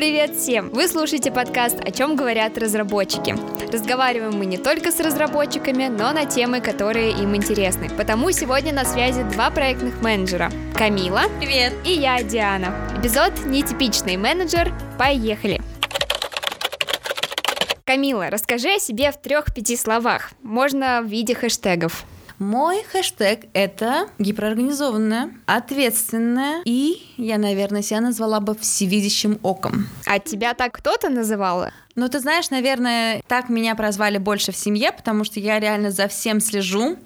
Привет всем! Вы слушаете подкаст «О чем говорят разработчики». Разговариваем мы не только с разработчиками, но на темы, которые им интересны. Потому сегодня на связи два проектных менеджера. Камила. Привет. И я, Диана. Эпизод «Нетипичный менеджер». Поехали! Камила, расскажи о себе в трех-пяти словах. Можно в виде хэштегов. Мой хэштег — это гиперорганизованная, ответственная и, я, наверное, себя назвала бы всевидящим оком. А тебя так кто-то называла? Ну, ты знаешь, наверное, так меня прозвали больше в семье, потому что я реально за всем слежу,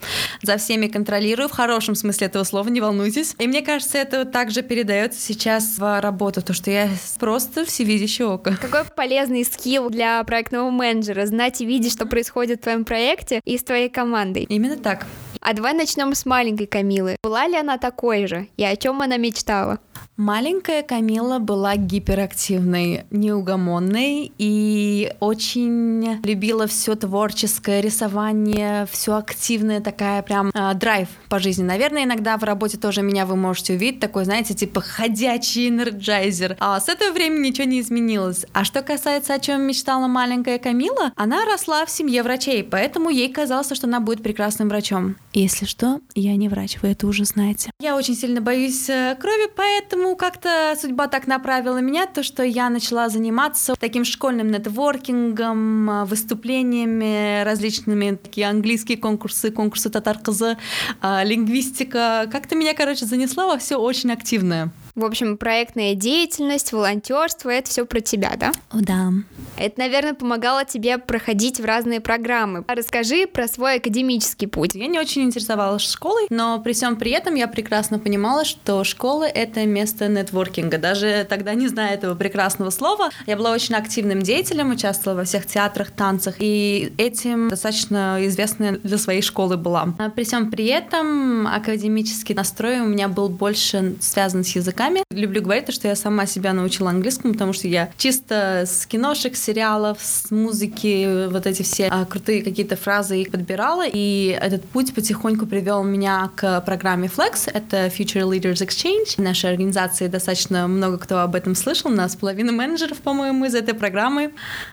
за всеми контролирую, в хорошем смысле этого слова, не волнуйтесь. И мне кажется, это также передается сейчас в работу, то, что я просто всевидящее око. Какой полезный скилл для проектного менеджера знать и видеть, что происходит в твоем проекте и с твоей командой. Именно так. А давай начнем с маленькой Камилы. Была ли она такой же? И о чем она мечтала? Маленькая Камила была гиперактивной, неугомонной и очень любила все творческое, рисование, все активное, такая прям э, драйв по жизни. Наверное, иногда в работе тоже меня вы можете увидеть, такой, знаете, типа ходячий энерджайзер. А с этого времени ничего не изменилось. А что касается, о чем мечтала маленькая Камила, она росла в семье врачей, поэтому ей казалось, что она будет прекрасным врачом. Если что, я не врач, вы это уже знаете. Я очень сильно боюсь э, крови, поэтому Поэтому как-то судьба так направила меня, то, что я начала заниматься таким школьным нетворкингом, выступлениями различными, такие английские конкурсы, конкурсы татар-кызы, а, лингвистика. Как-то меня, короче, занесла во все очень активное. В общем, проектная деятельность, волонтерство это все про тебя, да? О, да. Это, наверное, помогало тебе проходить в разные программы. Расскажи про свой академический путь. Я не очень интересовалась школой, но при всем при этом я прекрасно понимала, что школа — это место нетворкинга. Даже тогда, не зная этого прекрасного слова, я была очень активным деятелем, участвовала во всех театрах, танцах, и этим достаточно известная для своей школы была. А при всем при этом академический настрой у меня был больше связан с языками, языками. Люблю говорить, что я сама себя научила английскому, потому что я чисто с киношек, сериалов, с музыки, вот эти все а, крутые какие-то фразы их подбирала. И этот путь потихоньку привел меня к программе Flex. Это Future Leaders Exchange. В нашей организации достаточно много кто об этом слышал. У нас половина менеджеров, по-моему, из этой программы.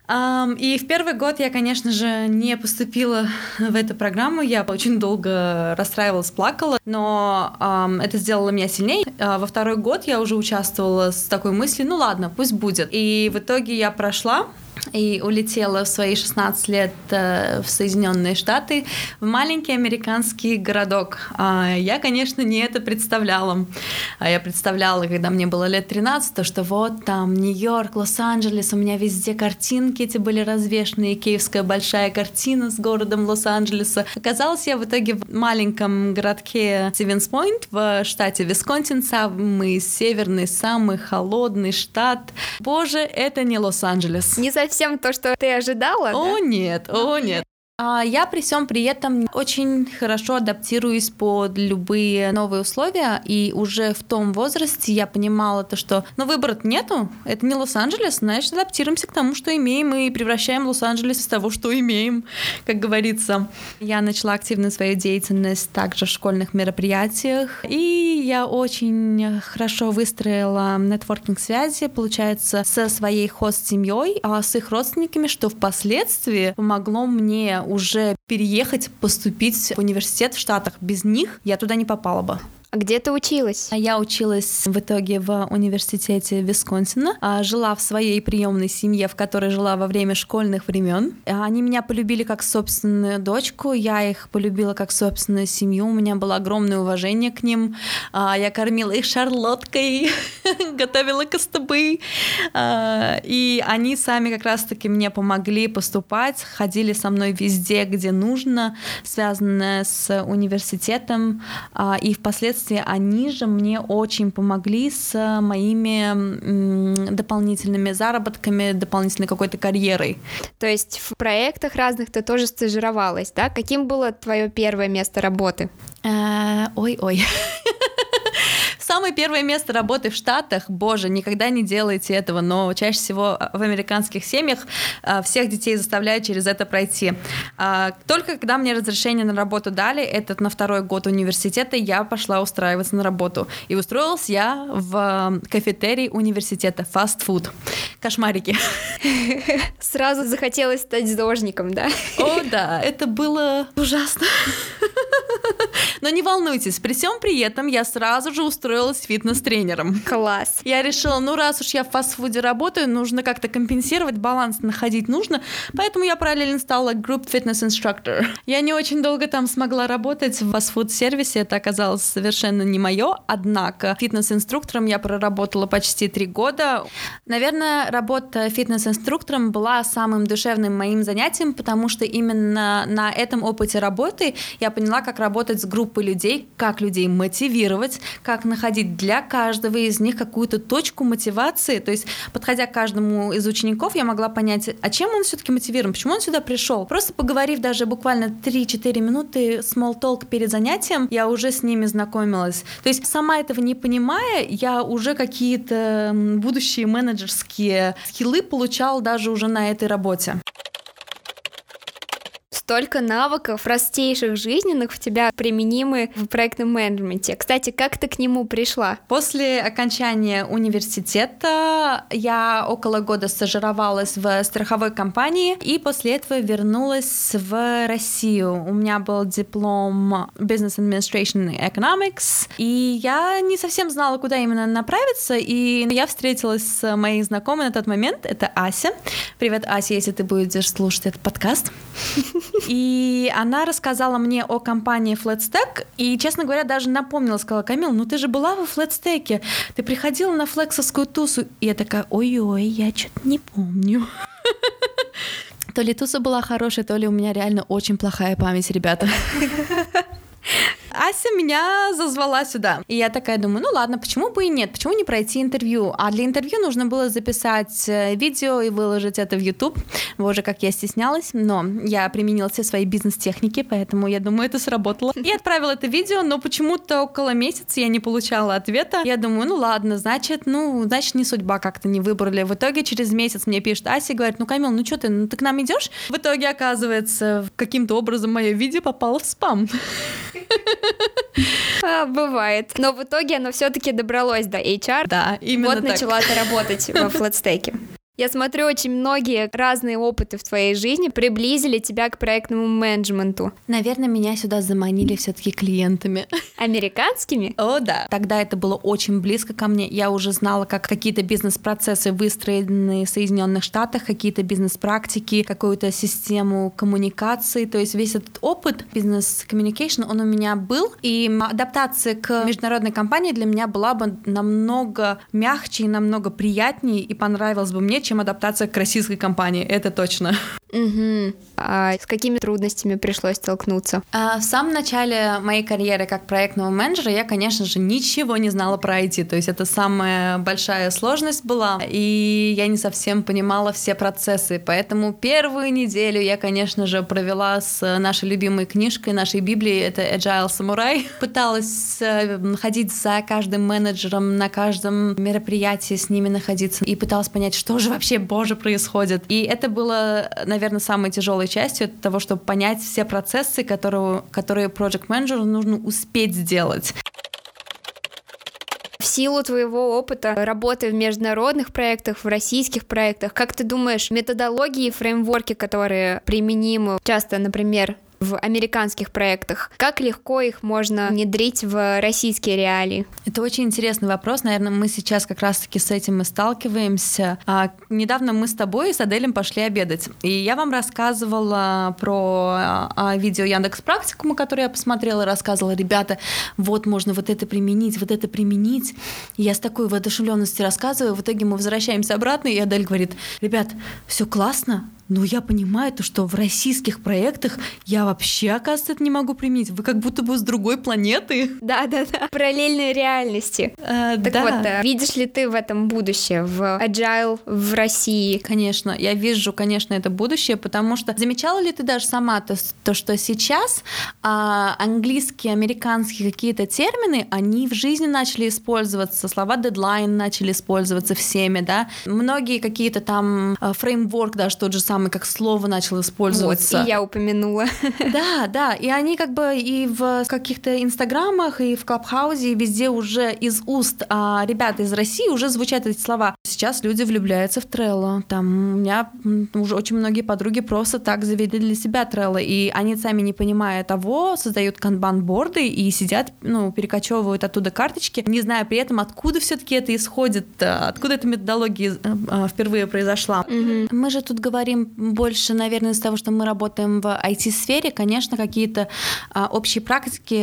И в первый год я, конечно же, не поступила в эту программу. Я очень долго расстраивалась, плакала, но это сделало меня сильнее. А во второй год год я уже участвовала с такой мыслью, ну ладно, пусть будет. И в итоге я прошла, и улетела в свои 16 лет э, в Соединенные Штаты, в маленький американский городок. А я, конечно, не это представляла. А я представляла, когда мне было лет 13, что вот там Нью-Йорк, Лос-Анджелес, у меня везде картинки эти были развешены, киевская большая картина с городом Лос-Анджелеса. Оказалось, я в итоге в маленьком городке Стивенс-Пойнт в штате Висконсин, самый северный, самый холодный штат. Боже, это не Лос-Анджелес. Не совсем то, что ты ожидала? О, да? нет, о, нет. А я при всем при этом очень хорошо адаптируюсь под любые новые условия, и уже в том возрасте я понимала то, что ну выбора нету, это не Лос-Анджелес, значит адаптируемся к тому, что имеем, и превращаем Лос-Анджелес из того, что имеем, как говорится. Я начала активно свою деятельность также в школьных мероприятиях, и я очень хорошо выстроила нетворкинг-связи, получается, со своей хост-семьей, а с их родственниками, что впоследствии помогло мне уже переехать, поступить в университет в Штатах. Без них я туда не попала бы. А где ты училась? А я училась в итоге в университете Висконсина. А жила в своей приемной семье, в которой жила во время школьных времен. Они меня полюбили как собственную дочку, я их полюбила как собственную семью. У меня было огромное уважение к ним. Я кормила их шарлоткой, готовила костыбы. И они сами как раз-таки мне помогли поступать, ходили со мной везде, где нужно, связанное с университетом. И впоследствии впоследствии они же мне очень помогли с моими дополнительными заработками, дополнительной какой-то карьерой. То есть в проектах разных ты тоже стажировалась, да? Каким было твое первое место работы? Э, ой-ой. самое первое место работы в Штатах, боже, никогда не делайте этого, но чаще всего в американских семьях а, всех детей заставляют через это пройти. А, только когда мне разрешение на работу дали, этот на второй год университета, я пошла устраиваться на работу. И устроилась я в кафетерий университета, фастфуд. Кошмарики. Сразу захотелось стать зожником, да? О, да, это было ужасно. Но не волнуйтесь, при всем при этом я сразу же устроилась фитнес-тренером. Класс. Я решила, ну раз уж я в фастфуде работаю, нужно как-то компенсировать, баланс находить нужно, поэтому я параллельно стала Group Fitness Instructor. Я не очень долго там смогла работать в фастфуд-сервисе, это оказалось совершенно не мое, однако фитнес-инструктором я проработала почти три года. Наверное, работа фитнес-инструктором была самым душевным моим занятием, потому что именно на этом опыте работы я поняла, как работать с группой людей, как людей мотивировать, как находить для каждого из них какую-то точку мотивации. То есть, подходя к каждому из учеников, я могла понять, а чем он все-таки мотивирован, почему он сюда пришел. Просто поговорив даже буквально 3-4 минуты small talk перед занятием, я уже с ними знакомилась. То есть, сама этого не понимая, я уже какие-то будущие менеджерские скиллы получала даже уже на этой работе столько навыков простейших жизненных в тебя применимы в проектном менеджменте. Кстати, как ты к нему пришла? После окончания университета я около года стажировалась в страховой компании и после этого вернулась в Россию. У меня был диплом Business Administration Economics, и я не совсем знала, куда именно направиться, и я встретилась с моей знакомой на тот момент, это Ася. Привет, Ася, если ты будешь слушать этот подкаст. И она рассказала мне о компании Flatstack, и, честно говоря, даже напомнила, сказала, Камил, ну ты же была во Flatstack, ты приходила на флексовскую тусу. И я такая, ой-ой, я что-то не помню. То ли туса была хорошая, то ли у меня реально очень плохая память, ребята. Ася меня зазвала сюда. И я такая думаю, ну ладно, почему бы и нет, почему не пройти интервью? А для интервью нужно было записать э, видео и выложить это в YouTube. Боже, как я стеснялась, но я применила все свои бизнес-техники, поэтому я думаю, это сработало. И отправила это видео, но почему-то около месяца я не получала ответа. Я думаю, ну ладно, значит, ну, значит, не судьба как-то не выбрали. В итоге через месяц мне пишет Ася и говорит, ну, Камил, ну что ты, ну ты к нам идешь? В итоге, оказывается, каким-то образом мое видео попало в спам. А, бывает. Но в итоге оно все-таки добралось до HR. Да, именно Вот так. начала ты работать во флетстеке. Я смотрю, очень многие разные опыты в твоей жизни приблизили тебя к проектному менеджменту. Наверное, меня сюда заманили все-таки клиентами. Американскими? О, да. Тогда это было очень близко ко мне. Я уже знала, как какие-то бизнес-процессы выстроены в Соединенных Штатах, какие-то бизнес-практики, какую-то систему коммуникации. То есть весь этот опыт бизнес-коммуникейшн, он у меня был. И адаптация к международной компании для меня была бы намного мягче и намного приятнее и понравилась бы мне, чем адаптация к российской компании, это точно. Угу. А с какими трудностями пришлось столкнуться? А в самом начале моей карьеры как проектного менеджера я, конечно же, ничего не знала про IT, то есть это самая большая сложность была, и я не совсем понимала все процессы, поэтому первую неделю я, конечно же, провела с нашей любимой книжкой, нашей Библией, это Agile Samurai, пыталась э, ходить за каждым менеджером на каждом мероприятии, с ними находиться, и пыталась понять, что же вообще, боже, происходит. И это было, наверное, самой тяжелой частью того, чтобы понять все процессы, которые, которые project менеджеру нужно успеть сделать. В силу твоего опыта работы в международных проектах, в российских проектах, как ты думаешь, методологии и фреймворки, которые применимы часто, например, в американских проектах? Как легко их можно внедрить в российские реалии? Это очень интересный вопрос. Наверное, мы сейчас как раз-таки с этим и сталкиваемся. А, недавно мы с тобой и с Аделем пошли обедать. И я вам рассказывала про а, видео Яндекс Практикума, которое я посмотрела, рассказывала, ребята, вот можно вот это применить, вот это применить. И я с такой воодушевленностью рассказываю. В итоге мы возвращаемся обратно, и Адель говорит, ребят, все классно, но я понимаю то, что в российских проектах я вообще, оказывается, это не могу применить. Вы как будто бы с другой планеты. Да-да-да, параллельной реальности. Э, так да. вот, э, видишь ли ты в этом будущее, в agile в России? Конечно, я вижу, конечно, это будущее, потому что замечала ли ты даже сама то, то что сейчас а, английские, американские какие-то термины, они в жизни начали использоваться, слова дедлайн начали использоваться всеми, да, многие какие-то там а, фреймворк даже тот же самый, как слово начал использоваться. Вот, и я упомянула. Да, да, и они как бы и в каких-то инстаграмах, и в Клабхаузе, и везде уже из уст а, ребят из России уже звучат эти слова. Сейчас люди влюбляются в Трелло. Там у меня уже очень многие подруги просто так завели для себя Трелло, и они сами не понимая того, создают канбан-борды и сидят, ну, перекочевывают оттуда карточки, не зная при этом, откуда все-таки это исходит, э, откуда эта методология э, э, впервые произошла. Мгм. Мы же тут говорим больше, наверное, из-за того, что мы работаем в IT-сфере. Конечно, какие-то а, общие практики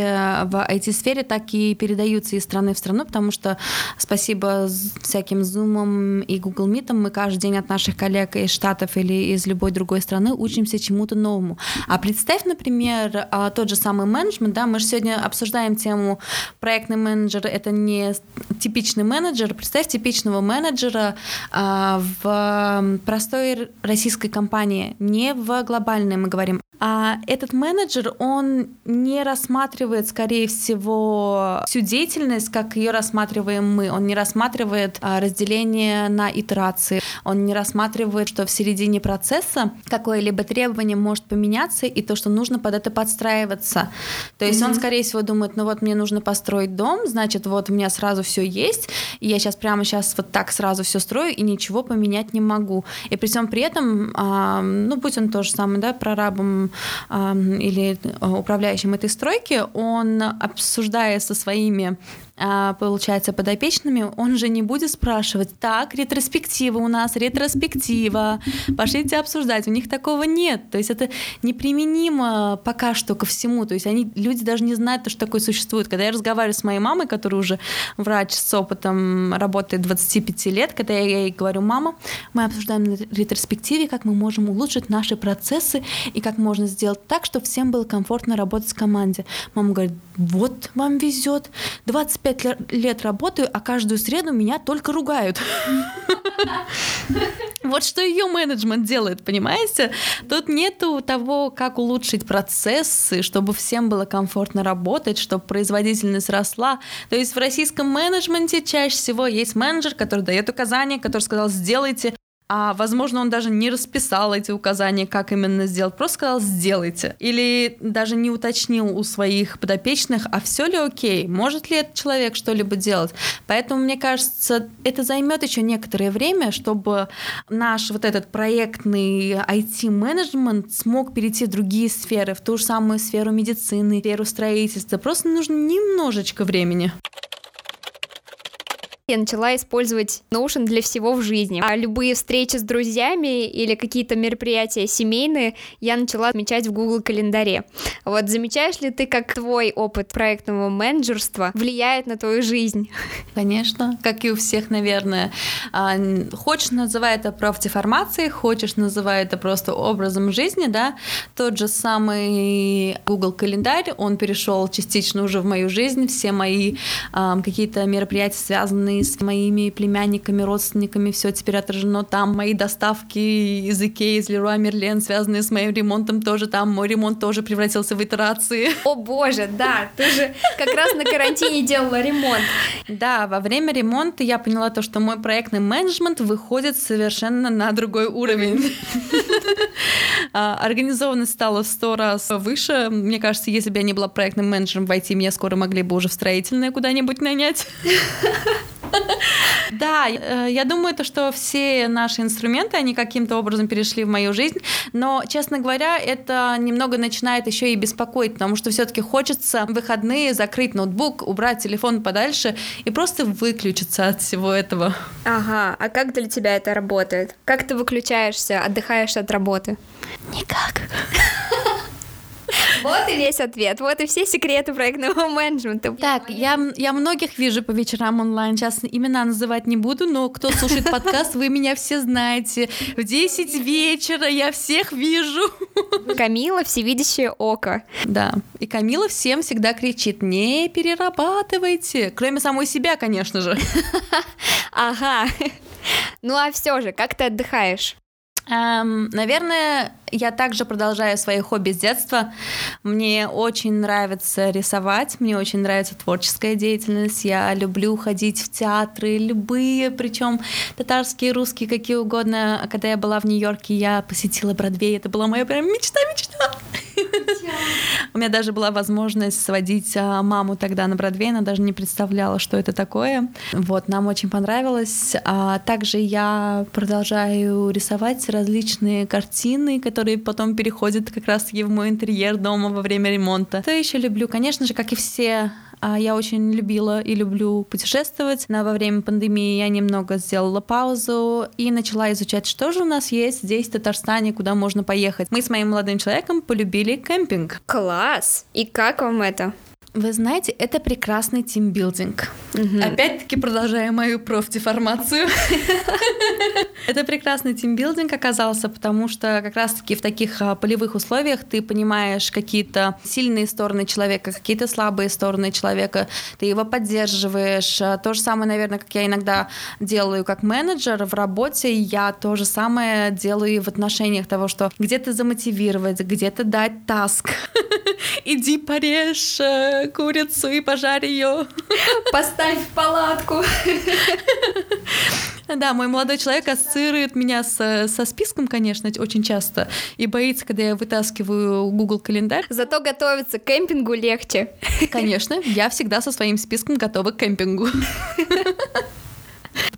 в IT-сфере так и передаются из страны в страну, потому что спасибо всяким Zoom и Google Meet мы каждый день от наших коллег из Штатов или из любой другой страны учимся чему-то новому. А представь, например, а, тот же самый менеджмент, да, мы же сегодня обсуждаем тему проектный менеджер, это не типичный менеджер. Представь типичного менеджера а, в простой российской компании, не в глобальной мы говорим. А этот менеджер, он не рассматривает, скорее всего, всю деятельность, как ее рассматриваем мы. Он не рассматривает а, разделение на итерации. Он не рассматривает, что в середине процесса какое-либо требование может поменяться, и то, что нужно под это подстраиваться. То есть он, скорее всего, думает, ну вот мне нужно построить дом, значит, вот у меня сразу все есть, и я сейчас прямо сейчас вот так сразу все строю, и ничего поменять не могу. И при всем при этом, ну, будь он тоже самый, да, прорабом а, или а, управляющим этой стройки, он, обсуждая со своими а, получается, подопечными, он же не будет спрашивать, так, ретроспектива у нас, ретроспектива, пошлите обсуждать. У них такого нет. То есть это неприменимо пока что ко всему. То есть они, люди даже не знают, что такое существует. Когда я разговариваю с моей мамой, которая уже врач с опытом работает 25 лет, когда я ей говорю, мама, мы обсуждаем на ретроспективе, как мы можем улучшить наши процессы и как можно сделать так, чтобы всем было комфортно работать в команде. Мама говорит, вот вам везет. 25 ле- лет работаю, а каждую среду меня только ругают. Вот что ее менеджмент делает, понимаете? Тут нету того, как улучшить процессы, чтобы всем было комфортно работать, чтобы производительность росла. То есть в российском менеджменте чаще всего есть менеджер, который дает указания, который сказал «сделайте», а возможно, он даже не расписал эти указания, как именно сделать, просто сказал «сделайте». Или даже не уточнил у своих подопечных, а все ли окей, может ли этот человек что-либо делать. Поэтому, мне кажется, это займет еще некоторое время, чтобы наш вот этот проектный IT-менеджмент смог перейти в другие сферы, в ту же самую сферу медицины, сферу строительства. Просто нужно немножечко времени. Я начала использовать Notion для всего в жизни. А любые встречи с друзьями или какие-то мероприятия семейные я начала отмечать в Google календаре. Вот замечаешь ли ты, как твой опыт проектного менеджерства влияет на твою жизнь? Конечно, как и у всех, наверное. А, Хочешь, называй это профдеформацией, хочешь, называй это просто образом жизни, да. Тот же самый Google календарь, он перешел частично уже в мою жизнь. Все мои какие-то мероприятия, связанные с моими племянниками, родственниками, все теперь отражено там. Мои доставки из Икеи, из Леруа Мерлен, связанные с моим ремонтом, тоже там. Мой ремонт тоже превратился в итерации. О боже, да, ты же как раз на карантине делала ремонт. Да, во время ремонта я поняла то, что мой проектный менеджмент выходит совершенно на другой уровень. А, Организованность стала в сто раз выше. Мне кажется, если бы я не была проектным менеджером в IT, меня скоро могли бы уже в строительное куда-нибудь нанять. Да, э, я думаю, то, что все наши инструменты, они каким-то образом перешли в мою жизнь, но, честно говоря, это немного начинает еще и беспокоить, потому что все-таки хочется в выходные закрыть ноутбук, убрать телефон подальше и просто выключиться от всего этого. Ага, а как для тебя это работает? Как ты выключаешься, отдыхаешь от работы? Никак. Вот и весь ответ, вот и все секреты проектного менеджмента. Так, я, я многих вижу по вечерам онлайн, сейчас имена называть не буду, но кто слушает подкаст, вы меня все знаете. В 10 вечера я всех вижу. Камила всевидящее око. Да, и Камила всем всегда кричит, не перерабатывайте, кроме самой себя, конечно же. Ага. Ну а все же, как ты отдыхаешь? Эм, наверное, я также продолжаю свои хобби с детства. Мне очень нравится рисовать, мне очень нравится творческая деятельность. Я люблю ходить в театры, любые, причем татарские, русские, какие угодно. А когда я была в Нью-Йорке, я посетила Бродвей. Это была моя прям мечта, мечта. У меня даже была возможность сводить а, маму тогда на Бродвей, она даже не представляла, что это такое. Вот, нам очень понравилось. А также я продолжаю рисовать различные картины, которые потом переходят как раз-таки в мой интерьер дома во время ремонта. Что еще люблю? Конечно же, как и все а, я очень любила и люблю путешествовать. Но во время пандемии я немного сделала паузу и начала изучать, что же у нас есть здесь, в Татарстане, куда можно поехать. Мы с моим молодым человеком полюбили кемпинг. Класс! И как вам это? Вы знаете, это прекрасный тимбилдинг. Угу. Опять-таки продолжаю мою профдеформацию. Это прекрасный тимбилдинг оказался, потому что как раз-таки в таких а, полевых условиях ты понимаешь какие-то сильные стороны человека, какие-то слабые стороны человека, ты его поддерживаешь. А, то же самое, наверное, как я иногда делаю как менеджер в работе, я то же самое делаю в отношениях того, что где-то замотивировать, где-то дать task. Иди порежь курицу и пожарь ее. Поставь в палатку. Да, мой молодой человек ассоциирует меня с, со списком, конечно, очень часто, и боится, когда я вытаскиваю Google календарь. Зато готовиться к кемпингу легче. Конечно, я всегда со своим списком готова к кемпингу.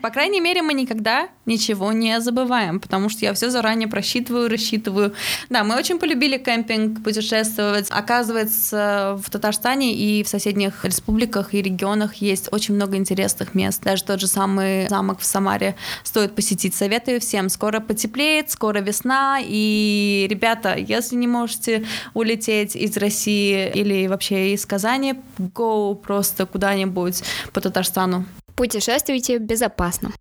По крайней мере, мы никогда ничего не забываем, потому что я все заранее просчитываю, рассчитываю. Да, мы очень полюбили кемпинг, путешествовать. Оказывается, в Татарстане и в соседних республиках и регионах есть очень много интересных мест. Даже тот же самый замок в Самаре стоит посетить. Советую всем. Скоро потеплеет, скоро весна. И, ребята, если не можете улететь из России или вообще из Казани, go просто куда-нибудь по Татарстану. Путешествуйте безопасно.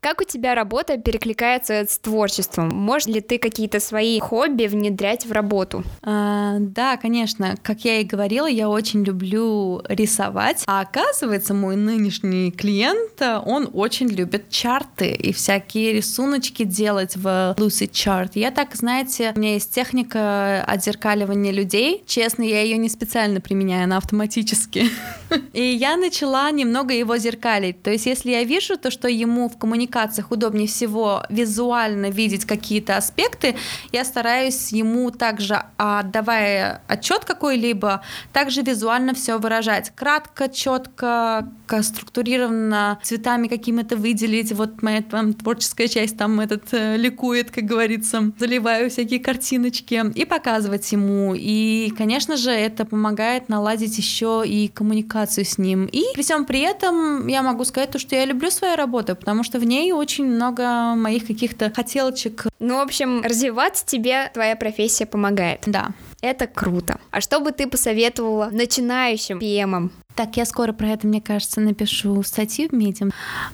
Как у тебя работа перекликается с творчеством? Можешь ли ты какие-то свои хобби внедрять в работу? А, да, конечно. Как я и говорила, я очень люблю рисовать. А оказывается, мой нынешний клиент, он очень любит чарты и всякие рисуночки делать в Lucy Chart. Я так, знаете, у меня есть техника отзеркаливания людей. Честно, я ее не специально применяю, она автоматически. И я начала немного его зеркалить. То есть, если я вижу то, что ему в коммуникации коммуникациях удобнее всего визуально видеть какие-то аспекты, я стараюсь ему также, отдавая отчет какой-либо, также визуально все выражать. Кратко, четко, структурированно, цветами какими-то выделить. Вот моя там творческая часть там этот э, ликует, как говорится. Заливаю всякие картиночки и показывать ему. И, конечно же, это помогает наладить еще и коммуникацию с ним. И при всем при этом я могу сказать то, что я люблю свою работу, потому что в ней ней очень много моих каких-то хотелочек. Ну, в общем, развиваться тебе твоя профессия помогает. Да. Это круто. А что бы ты посоветовала начинающим PM? Так, я скоро про это, мне кажется, напишу статью в Medium.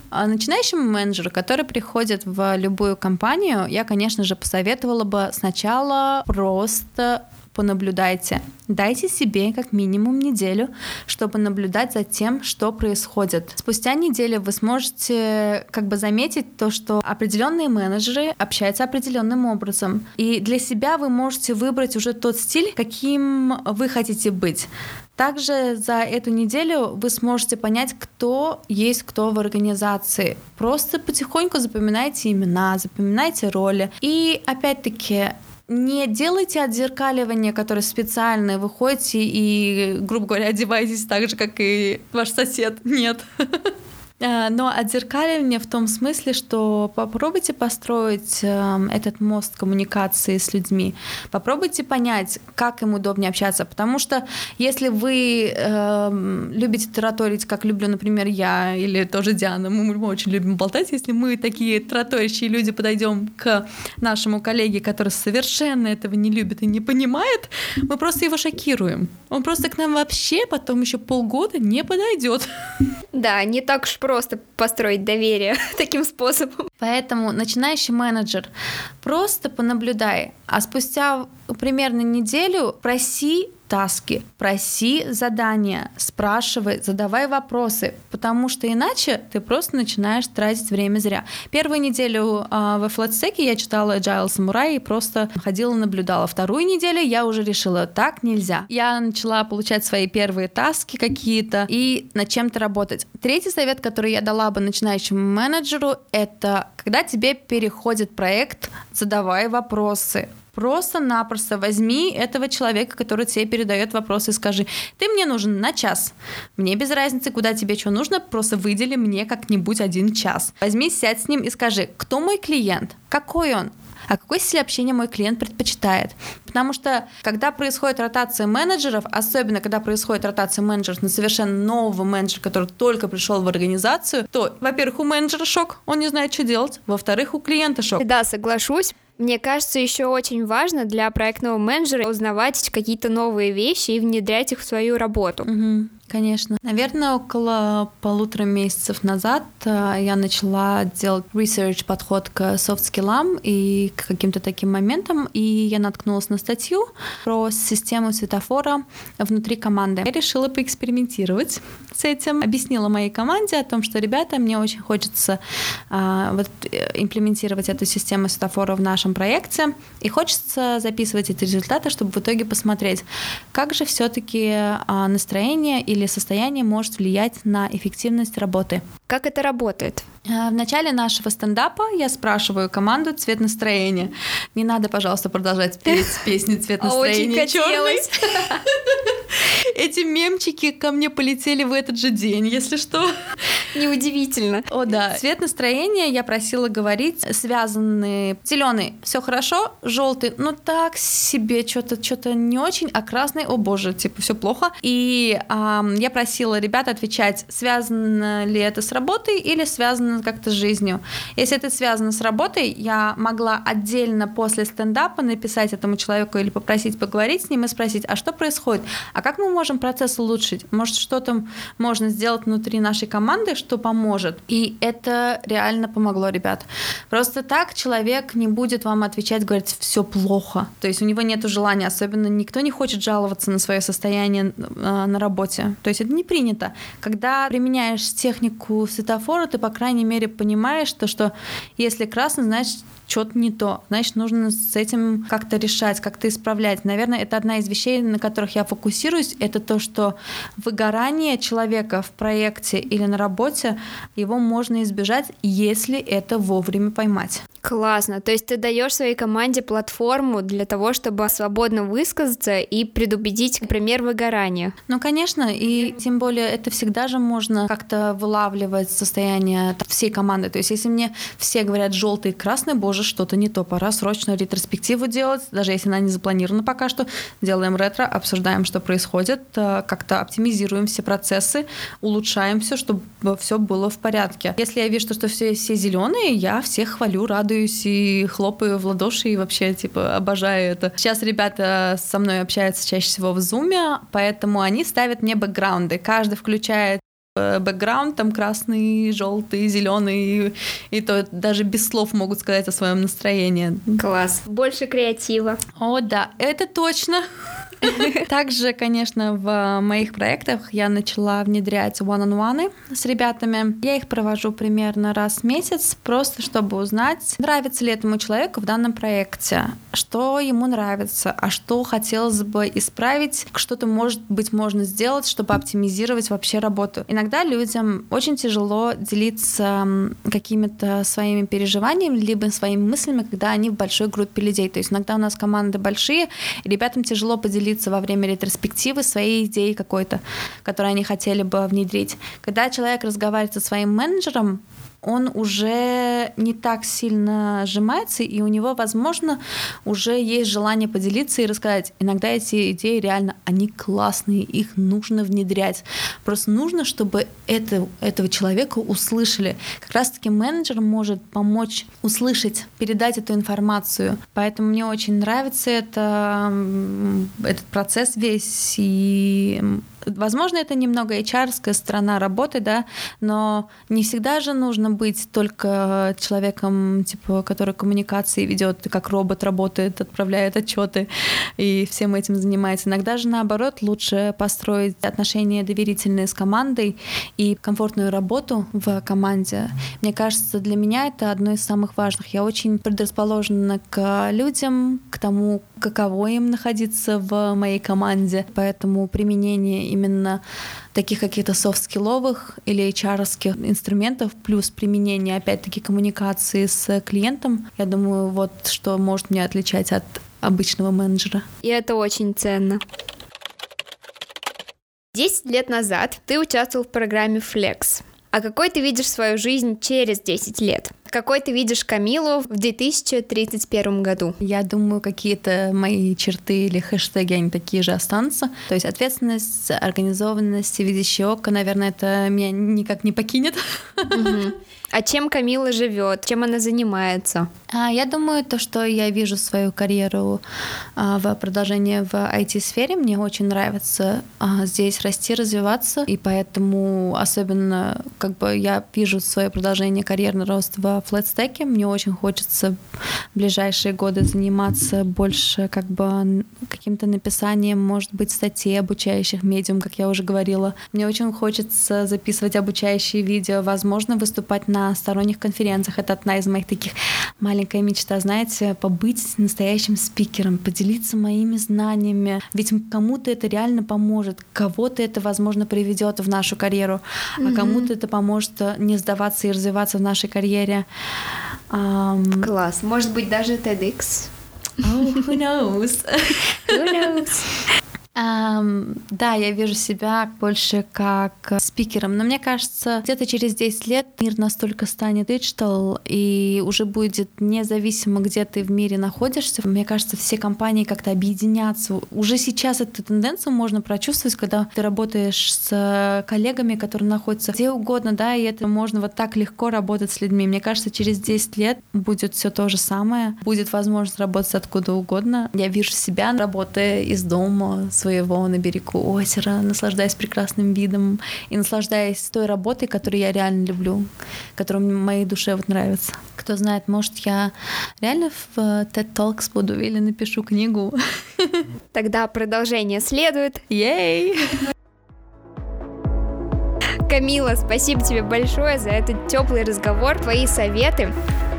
А начинающему менеджеру, который приходит в любую компанию, я, конечно же, посоветовала бы сначала просто понаблюдайте. Дайте себе как минимум неделю, чтобы наблюдать за тем, что происходит. Спустя неделю вы сможете как бы заметить то, что определенные менеджеры общаются определенным образом. И для себя вы можете выбрать уже тот стиль, каким вы хотите быть. Также за эту неделю вы сможете понять, кто есть кто в организации. Просто потихоньку запоминайте имена, запоминайте роли. И опять-таки не делайте отзеркаливание, которое специальное, вы ходите и, грубо говоря, одеваетесь так же, как и ваш сосед. Нет. А, но отзеркаливание в том смысле, что попробуйте построить эм, этот мост коммуникации с людьми, попробуйте понять, как им удобнее общаться, потому что если вы э, любите тараторить, как люблю, например, я или тоже Диана, мы, мы очень любим болтать, если мы такие тараторящие люди подойдем к нашему коллеге, который совершенно этого не любит и не понимает, мы просто его шокируем. Он просто к нам вообще потом еще полгода не подойдет. Да, не так уж просто построить доверие таким способом. Поэтому начинающий менеджер, просто понаблюдай, а спустя примерно неделю проси таски, проси задания, спрашивай, задавай вопросы, потому что иначе ты просто начинаешь тратить время зря. Первую неделю э, во флотстеке я читала Agile Samurai и просто ходила, наблюдала. Вторую неделю я уже решила, так нельзя. Я начала получать свои первые таски какие-то и над чем-то работать. Третий совет, который я дала бы начинающему менеджеру, это когда тебе переходит проект, задавай вопросы, Просто-напросто возьми этого человека, который тебе передает вопросы, и скажи, ты мне нужен на час. Мне без разницы, куда тебе что нужно, просто выдели мне как-нибудь один час. Возьми, сядь с ним и скажи, кто мой клиент, какой он, а какой стиль общения мой клиент предпочитает. Потому что когда происходит ротация менеджеров, особенно когда происходит ротация менеджеров на совершенно нового менеджера, который только пришел в организацию, то, во-первых, у менеджера шок, он не знает, что делать, во-вторых, у клиента шок. Да, соглашусь, мне кажется, еще очень важно для проектного менеджера узнавать какие-то новые вещи и внедрять их в свою работу. Угу. Конечно. Наверное, около полутора месяцев назад э, я начала делать research подход к софт-скиллам и к каким-то таким моментам, и я наткнулась на статью про систему светофора внутри команды. Я решила поэкспериментировать с этим, объяснила моей команде о том, что, ребята, мне очень хочется а, вот, э, имплементировать эту систему светофора в нашем проекте, и хочется записывать эти результаты, чтобы в итоге посмотреть, как же все-таки настроение или или состояние может влиять на эффективность работы. Как это работает? Э, в начале нашего стендапа я спрашиваю команду цвет настроения. Не надо, пожалуйста, продолжать петь песню цвет настроения. Очень хотелось. Эти мемчики ко мне полетели в этот же день, если что. Неудивительно. О, да. Цвет настроения я просила говорить связанный. Зеленый, все хорошо, желтый, ну так себе, что-то что-то не очень, а красный, о боже, типа все плохо. И эм, я просила ребят отвечать, связано ли это с работой или связано как-то с жизнью. Если это связано с работой, я могла отдельно после стендапа написать этому человеку или попросить поговорить с ним и спросить, а что происходит? А как мы можем процесс улучшить? Может, что-то можно сделать внутри нашей команды, что поможет? И это реально помогло, ребят. Просто так человек не будет вам отвечать, говорить, все плохо. То есть у него нет желания, особенно никто не хочет жаловаться на свое состояние э, на работе. То есть это не принято. Когда применяешь технику светофора, ты, по крайней мере, понимаешь, то, что если красный, значит, что-то не то. Значит, нужно с этим как-то решать, как-то исправлять. Наверное, это одна из вещей, на которых я фокусируюсь, это то, что выгорание человека в проекте или на работе, его можно избежать, если это вовремя поймать. Классно. То есть ты даешь своей команде платформу для того, чтобы свободно высказаться и предубедить, например, выгорание. Ну, конечно, и тем более это всегда же можно как-то вылавливать состояние всей команды. То есть если мне все говорят желтый и красный, боже, что-то не то, пора срочно ретроспективу делать, даже если она не запланирована пока что, делаем ретро, обсуждаем, что происходит, э, как-то оптимизируем все процессы, улучшаем все, чтобы все было в порядке. Если я вижу, что все, все зеленые, я всех хвалю, радуюсь и хлопаю в ладоши и вообще типа обожаю это. Сейчас ребята со мной общаются чаще всего в зуме, поэтому они ставят мне бэкграунды. Каждый включает Э, бэкграунд, там красный, желтый, зеленый, и то даже без слов могут сказать о своем настроении. Класс. Больше креатива. О, да, это точно. Также, конечно, в моих проектах я начала внедрять one-on-one с ребятами. Я их провожу примерно раз в месяц, просто чтобы узнать, нравится ли этому человеку в данном проекте, что ему нравится, а что хотелось бы исправить, что-то, может быть, можно сделать, чтобы оптимизировать вообще работу. Иногда людям очень тяжело делиться какими-то своими переживаниями, либо своими мыслями, когда они в большой группе людей. То есть иногда у нас команды большие, и ребятам тяжело поделиться поделиться во время ретроспективы своей идеей какой-то, которую они хотели бы внедрить. Когда человек разговаривает со своим менеджером, он уже не так сильно сжимается, и у него, возможно, уже есть желание поделиться и рассказать. Иногда эти идеи реально, они классные, их нужно внедрять. Просто нужно, чтобы это, этого человека услышали. Как раз-таки менеджер может помочь услышать, передать эту информацию. Поэтому мне очень нравится это, этот процесс весь, и Возможно, это немного hr сторона работы, да, но не всегда же нужно быть только человеком, типа, который коммуникации ведет, как робот работает, отправляет отчеты и всем этим занимается. Иногда же наоборот лучше построить отношения доверительные с командой и комфортную работу в команде. Мне кажется, для меня это одно из самых важных. Я очень предрасположена к людям, к тому, каково им находиться в моей команде, поэтому применение именно таких каких-то софт-скилловых или hr инструментов, плюс применение, опять-таки, коммуникации с клиентом, я думаю, вот что может меня отличать от обычного менеджера. И это очень ценно. Десять лет назад ты участвовал в программе Flex. А какой ты видишь свою жизнь через 10 лет? Какой ты видишь Камилу в 2031 году? Я думаю, какие-то мои черты или хэштеги, они такие же останутся. То есть ответственность, организованность, видящее око, наверное, это меня никак не покинет. А чем Камила живет? Чем она занимается? А, я думаю, то, что я вижу свою карьеру а, в продолжении в IT-сфере, мне очень нравится а, здесь расти, развиваться, и поэтому особенно как бы я вижу свое продолжение карьерный рост в флетстеке. Мне очень хочется в ближайшие годы заниматься больше как бы каким-то написанием, может быть, статей обучающих медиум, как я уже говорила. Мне очень хочется записывать обучающие видео, возможно, выступать на сторонних конференциях. Это одна из моих таких маленькая мечта, знаете, побыть настоящим спикером, поделиться моими знаниями. Ведь кому-то это реально поможет, кого-то это, возможно, приведет в нашу карьеру, mm-hmm. а кому-то это поможет не сдаваться и развиваться в нашей карьере. Эм... Класс. Может быть, даже TEDx. Oh, who knows? who knows? Эм, да, я вижу себя больше как спикером, но мне кажется, где-то через 10 лет мир настолько станет digital и уже будет независимо, где ты в мире находишься. Мне кажется, все компании как-то объединятся. Уже сейчас эту тенденцию можно прочувствовать, когда ты работаешь с коллегами, которые находятся где угодно, да, и это можно вот так легко работать с людьми. Мне кажется, через 10 лет будет все то же самое, будет возможность работать откуда угодно. Я вижу себя, работая из дома, с своего на берегу озера, наслаждаясь прекрасным видом и наслаждаясь той работой, которую я реально люблю, которая моей душе вот нравится. Кто знает, может, я реально в TED Talks буду или напишу книгу. Тогда продолжение следует. Ей! Камила, спасибо тебе большое за этот теплый разговор, твои советы.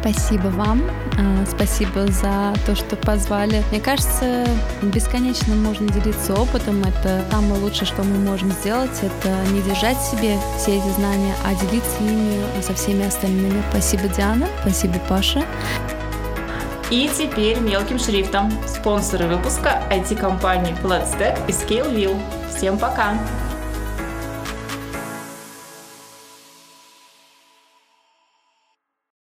Спасибо вам, а, спасибо за то, что позвали. Мне кажется, бесконечно можно делиться опытом. Это самое лучшее, что мы можем сделать. Это не держать себе все эти знания, а делиться ими со всеми остальными. Спасибо, Диана. Спасибо, Паша. И теперь мелким шрифтом. Спонсоры выпуска IT-компании Flatstack и ScaleView. Всем пока!